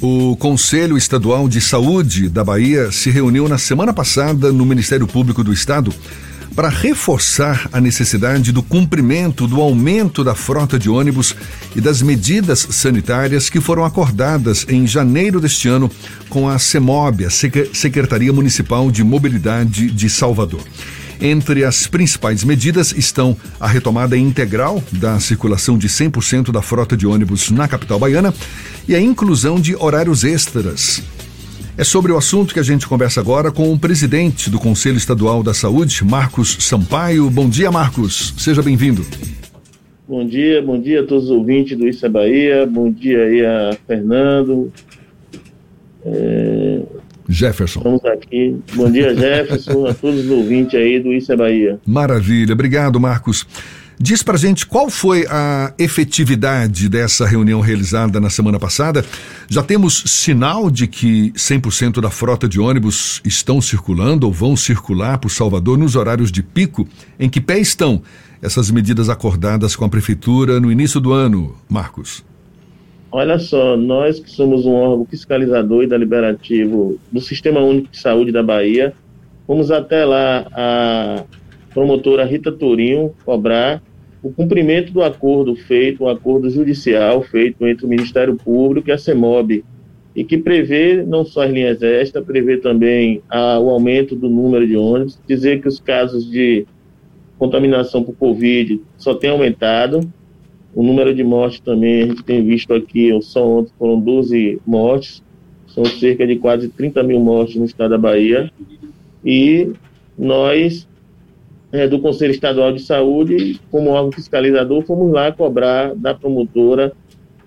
O Conselho Estadual de Saúde da Bahia se reuniu na semana passada no Ministério Público do Estado para reforçar a necessidade do cumprimento do aumento da frota de ônibus e das medidas sanitárias que foram acordadas em janeiro deste ano com a CEMOB, a Secretaria Municipal de Mobilidade de Salvador. Entre as principais medidas estão a retomada integral da circulação de 100% da frota de ônibus na capital baiana e a inclusão de horários extras. É sobre o assunto que a gente conversa agora com o presidente do Conselho Estadual da Saúde, Marcos Sampaio. Bom dia, Marcos. Seja bem-vindo. Bom dia, bom dia a todos os ouvintes do é Bahia. Bom dia aí a Fernando. É... Jefferson. Estamos aqui. Bom dia, Jefferson, a todos os ouvintes aí do Isso é Bahia. Maravilha. Obrigado, Marcos. Diz pra gente qual foi a efetividade dessa reunião realizada na semana passada. Já temos sinal de que 100% da frota de ônibus estão circulando ou vão circular por Salvador nos horários de pico? Em que pé estão essas medidas acordadas com a prefeitura no início do ano, Marcos? Olha só, nós que somos um órgão fiscalizador e deliberativo do Sistema Único de Saúde da Bahia, fomos até lá a promotora Rita Tourinho cobrar o cumprimento do acordo feito, um acordo judicial feito entre o Ministério Público e a CEMOB, e que prevê não só as linhas extras, prevê também a, o aumento do número de ônibus, dizer que os casos de contaminação por Covid só tem aumentado, o número de mortes também, a gente tem visto aqui, só ontem foram 12 mortes, são cerca de quase 30 mil mortes no estado da Bahia. E nós, é, do Conselho Estadual de Saúde, como órgão fiscalizador, fomos lá cobrar da promotora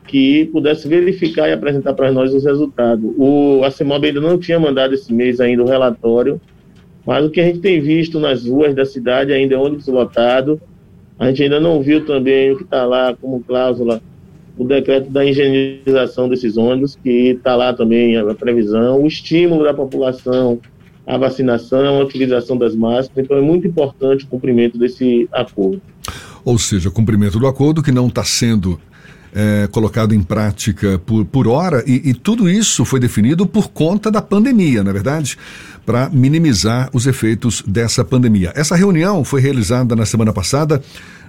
que pudesse verificar e apresentar para nós os resultados. O, a ainda não tinha mandado esse mês ainda o relatório, mas o que a gente tem visto nas ruas da cidade ainda é ônibus lotado, a gente ainda não viu também o que está lá como cláusula o decreto da higienização desses ônibus, que está lá também a previsão, o estímulo da população à vacinação, a utilização das máscaras. Então é muito importante o cumprimento desse acordo. Ou seja, cumprimento do acordo que não está sendo é, colocado em prática por, por hora, e, e, tudo isso foi definido por conta da pandemia, na é verdade, para minimizar os efeitos dessa pandemia. Essa reunião foi realizada na semana passada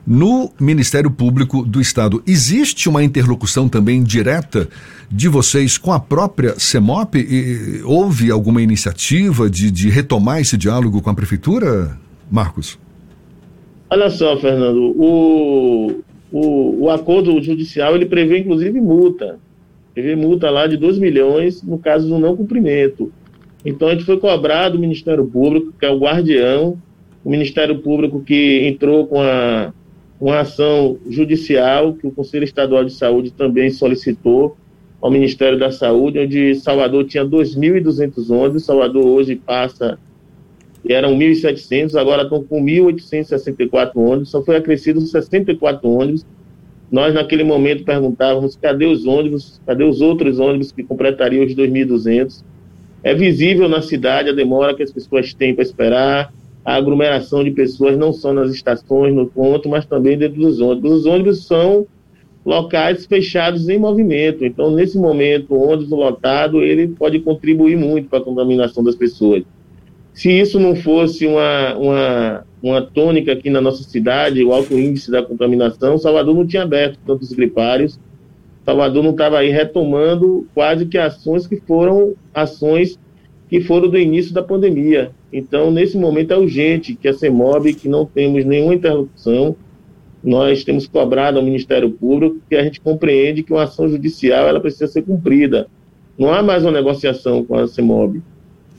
no Ministério Público do Estado. Existe uma interlocução também direta de vocês com a própria CEMOP? E, houve alguma iniciativa de, de retomar esse diálogo com a Prefeitura, Marcos? Olha só, Fernando, o, o, o acordo judicial ele prevê inclusive multa. Prevê multa lá de 2 milhões no caso do não cumprimento. Então a gente foi cobrado do Ministério Público, que é o guardião, o Ministério Público que entrou com a, uma ação judicial que o Conselho Estadual de Saúde também solicitou ao Ministério da Saúde, onde Salvador tinha 2.200 ônibus, Salvador hoje passa eram 1.700, agora estão com 1.864 ônibus, só foi acrescido 64 ônibus. Nós, naquele momento, perguntávamos cadê os ônibus, cadê os outros ônibus que completariam os 2.200. É visível na cidade a demora que as pessoas têm para esperar, a aglomeração de pessoas, não só nas estações, no ponto, mas também dentro dos ônibus. Os ônibus são locais fechados em movimento, então, nesse momento, o ônibus lotado, ele pode contribuir muito para a contaminação das pessoas. Se isso não fosse uma, uma, uma tônica aqui na nossa cidade, o alto índice da contaminação, Salvador não tinha aberto tantos gripários, Salvador não estava aí retomando quase que ações que foram ações que foram do início da pandemia. Então, nesse momento é urgente que a CEMOB, que não temos nenhuma interlocução, nós temos cobrado ao Ministério Público que a gente compreende que uma ação judicial ela precisa ser cumprida. Não há mais uma negociação com a CEMOB.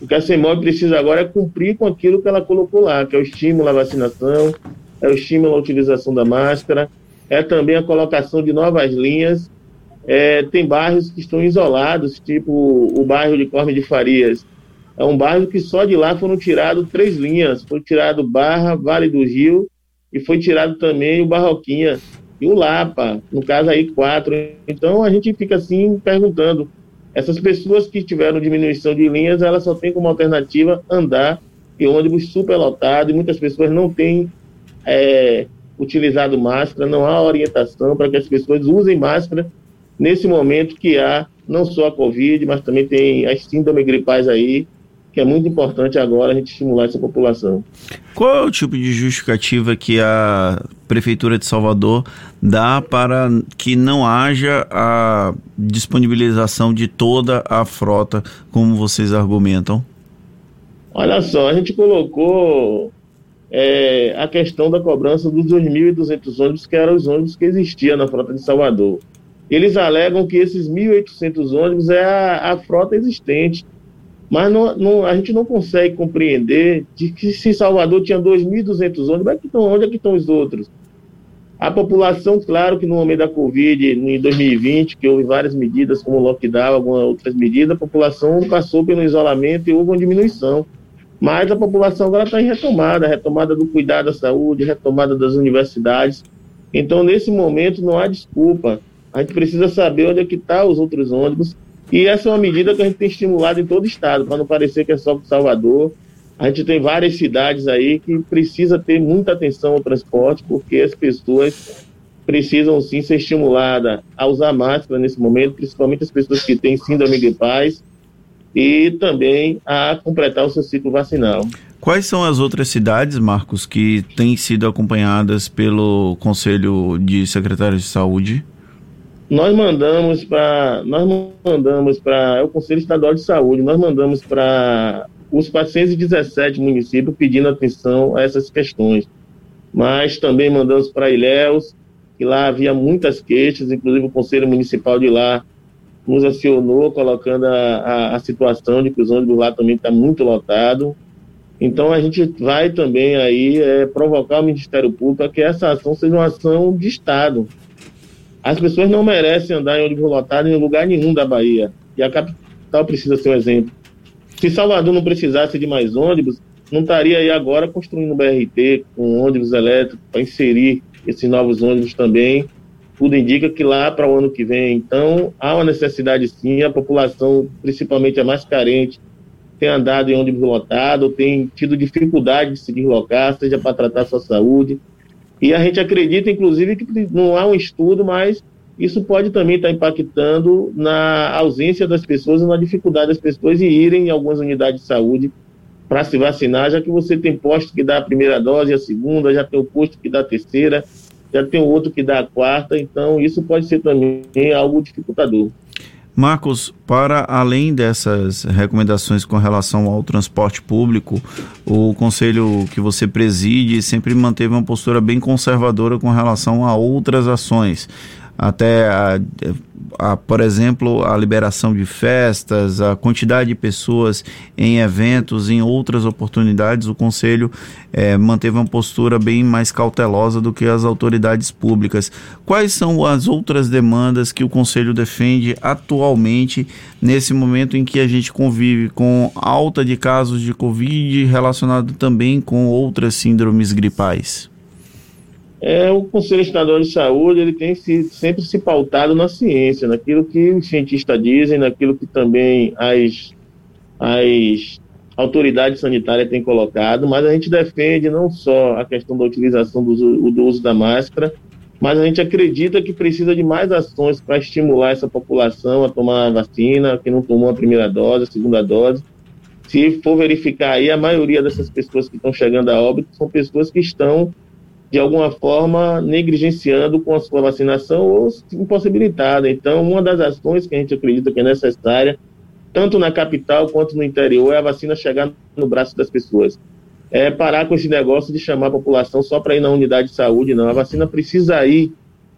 O que a CEMOB precisa agora é cumprir com aquilo que ela colocou lá, que é o estímulo à vacinação, é o estímulo à utilização da máscara, é também a colocação de novas linhas. É, tem bairros que estão isolados, tipo o bairro de Corme de Farias. É um bairro que só de lá foram tiradas três linhas. Foi tirado Barra, Vale do Rio e foi tirado também o Barroquinha e o Lapa, no caso aí quatro. Então a gente fica assim perguntando essas pessoas que tiveram diminuição de linhas, elas só têm como alternativa andar em ônibus superlotado e muitas pessoas não têm é, utilizado máscara, não há orientação para que as pessoas usem máscara nesse momento que há não só a Covid, mas também tem as síndromes gripais aí, que é muito importante agora a gente estimular essa população. Qual é o tipo de justificativa que a Prefeitura de Salvador dá para que não haja a disponibilização de toda a frota, como vocês argumentam? Olha só, a gente colocou é, a questão da cobrança dos 2.200 ônibus, que eram os ônibus que existiam na frota de Salvador. Eles alegam que esses 1.800 ônibus é a, a frota existente. Mas não, não, a gente não consegue compreender de que se Salvador tinha 2.200 ônibus, é onde é que estão os outros? A população, claro que no momento da Covid, em 2020, que houve várias medidas, como lockdown, algumas outras medidas, a população passou pelo isolamento e houve uma diminuição. Mas a população agora está em retomada, retomada do cuidado da saúde, retomada das universidades. Então, nesse momento, não há desculpa. A gente precisa saber onde é que estão tá os outros ônibus e essa é uma medida que a gente tem estimulado em todo o estado, para não parecer que é só Salvador. A gente tem várias cidades aí que precisa ter muita atenção ao transporte, porque as pessoas precisam sim ser estimuladas a usar máscara nesse momento, principalmente as pessoas que têm síndrome gripais e também a completar o seu ciclo vacinal. Quais são as outras cidades, Marcos, que têm sido acompanhadas pelo Conselho de Secretários de Saúde? Nós mandamos para nós mandamos para é o Conselho Estadual de Saúde, nós mandamos para os 417 municípios pedindo atenção a essas questões. Mas também mandamos para Ilhéus, que lá havia muitas queixas, inclusive o Conselho Municipal de lá nos acionou, colocando a, a, a situação de que os ônibus lá também está muito lotado. Então a gente vai também aí é, provocar o Ministério Público para que essa ação seja uma ação de Estado, as pessoas não merecem andar em ônibus lotado em lugar nenhum da Bahia. E a capital precisa ser um exemplo. Se Salvador não precisasse de mais ônibus, não estaria aí agora construindo um BRT com ônibus elétricos para inserir esses novos ônibus também. Tudo indica que lá para o ano que vem, então, há uma necessidade sim. A população, principalmente a mais carente, tem andado em ônibus lotado, tem tido dificuldade de se deslocar, seja para tratar sua saúde, e a gente acredita, inclusive, que não há um estudo, mas isso pode também estar impactando na ausência das pessoas na dificuldade das pessoas em irem em algumas unidades de saúde para se vacinar, já que você tem posto que dá a primeira dose, a segunda, já tem o posto que dá a terceira, já tem outro que dá a quarta, então isso pode ser também algo dificultador. Marcos, para além dessas recomendações com relação ao transporte público, o conselho que você preside sempre manteve uma postura bem conservadora com relação a outras ações até, a, a, por exemplo, a liberação de festas, a quantidade de pessoas em eventos, em outras oportunidades, o Conselho é, manteve uma postura bem mais cautelosa do que as autoridades públicas. Quais são as outras demandas que o Conselho defende atualmente, nesse momento em que a gente convive com alta de casos de Covid relacionado também com outras síndromes gripais? É, o Conselho Estadual de Saúde ele tem se, sempre se pautado na ciência, naquilo que os cientistas dizem, naquilo que também as, as autoridades sanitárias têm colocado, mas a gente defende não só a questão da utilização do, do uso da máscara, mas a gente acredita que precisa de mais ações para estimular essa população a tomar a vacina, que não tomou a primeira dose, a segunda dose. Se for verificar aí, a maioria dessas pessoas que estão chegando a óbito são pessoas que estão de alguma forma negligenciando com a sua vacinação ou impossibilitada. Então, uma das ações que a gente acredita que é necessária, tanto na capital quanto no interior, é a vacina chegar no braço das pessoas. É parar com esse negócio de chamar a população só para ir na unidade de saúde, não. A vacina precisa ir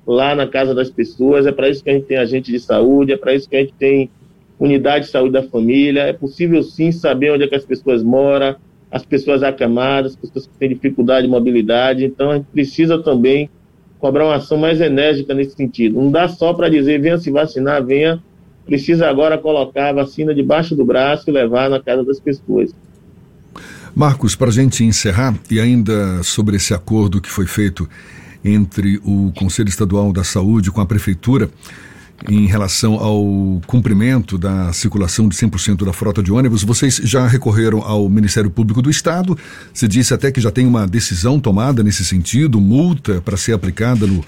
lá na casa das pessoas, é para isso que a gente tem agente de saúde, é para isso que a gente tem unidade de saúde da família. É possível sim saber onde é que as pessoas moram, as pessoas acamadas, as pessoas que têm dificuldade de mobilidade. Então, a gente precisa também cobrar uma ação mais enérgica nesse sentido. Não dá só para dizer, venha se vacinar, venha. Precisa agora colocar a vacina debaixo do braço e levar na casa das pessoas. Marcos, para a gente encerrar, e ainda sobre esse acordo que foi feito entre o Conselho Estadual da Saúde com a Prefeitura, em relação ao cumprimento da circulação de 100% da frota de ônibus. Vocês já recorreram ao Ministério Público do Estado. Você disse até que já tem uma decisão tomada nesse sentido, multa para ser aplicada no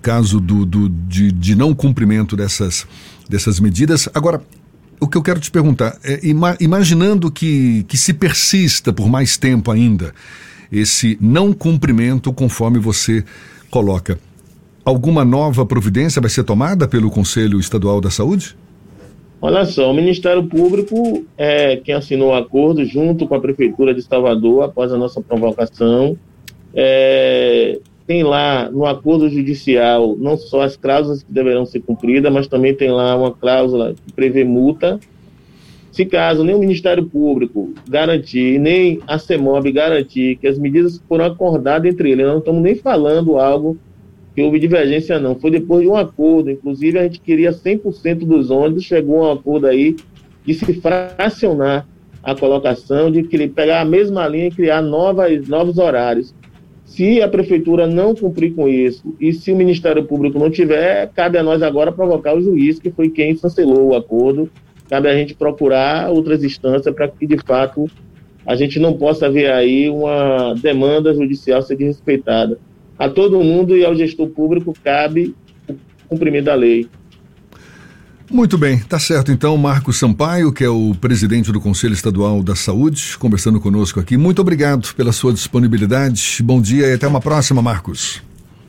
caso do, do de, de, não cumprimento dessas, dessas medidas. Agora, o que eu quero te perguntar é, ima, imaginando que, que se persista por mais tempo ainda esse não cumprimento conforme você coloca alguma nova providência vai ser tomada pelo Conselho Estadual da Saúde? Olha só, o Ministério Público é quem assinou o acordo junto com a Prefeitura de Salvador após a nossa provocação. É, tem lá no acordo judicial não só as cláusulas que deverão ser cumpridas, mas também tem lá uma cláusula que prevê multa. Se caso nem o Ministério Público garantir, nem a CEMOB garantir que as medidas foram acordadas entre eles, não estamos nem falando algo que houve divergência não, foi depois de um acordo, inclusive a gente queria 100% dos ônibus, chegou a um acordo aí de se fracionar a colocação, de pegar a mesma linha e criar novas, novos horários. Se a prefeitura não cumprir com isso e se o Ministério Público não tiver, cabe a nós agora provocar o juiz, que foi quem cancelou o acordo. Cabe a gente procurar outras instâncias para que, de fato, a gente não possa ver aí uma demanda judicial ser desrespeitada a todo mundo e ao gestor público cabe o cumprimento da lei. Muito bem, tá certo. Então, Marcos Sampaio, que é o presidente do Conselho Estadual da Saúde, conversando conosco aqui. Muito obrigado pela sua disponibilidade. Bom dia e até uma próxima, Marcos.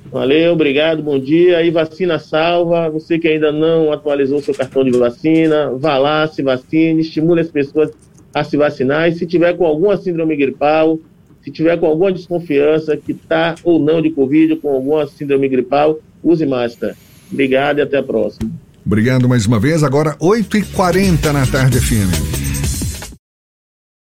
Valeu, obrigado, bom dia. E vacina salva. Você que ainda não atualizou seu cartão de vacina, vá lá, se vacine, estimule as pessoas a se vacinar. E se tiver com alguma síndrome gripal, se tiver com alguma desconfiança que está ou não de Covid, com alguma síndrome gripal, use máscara. Obrigado e até a próxima. Obrigado mais uma vez. Agora, 8h40 na tarde, FM.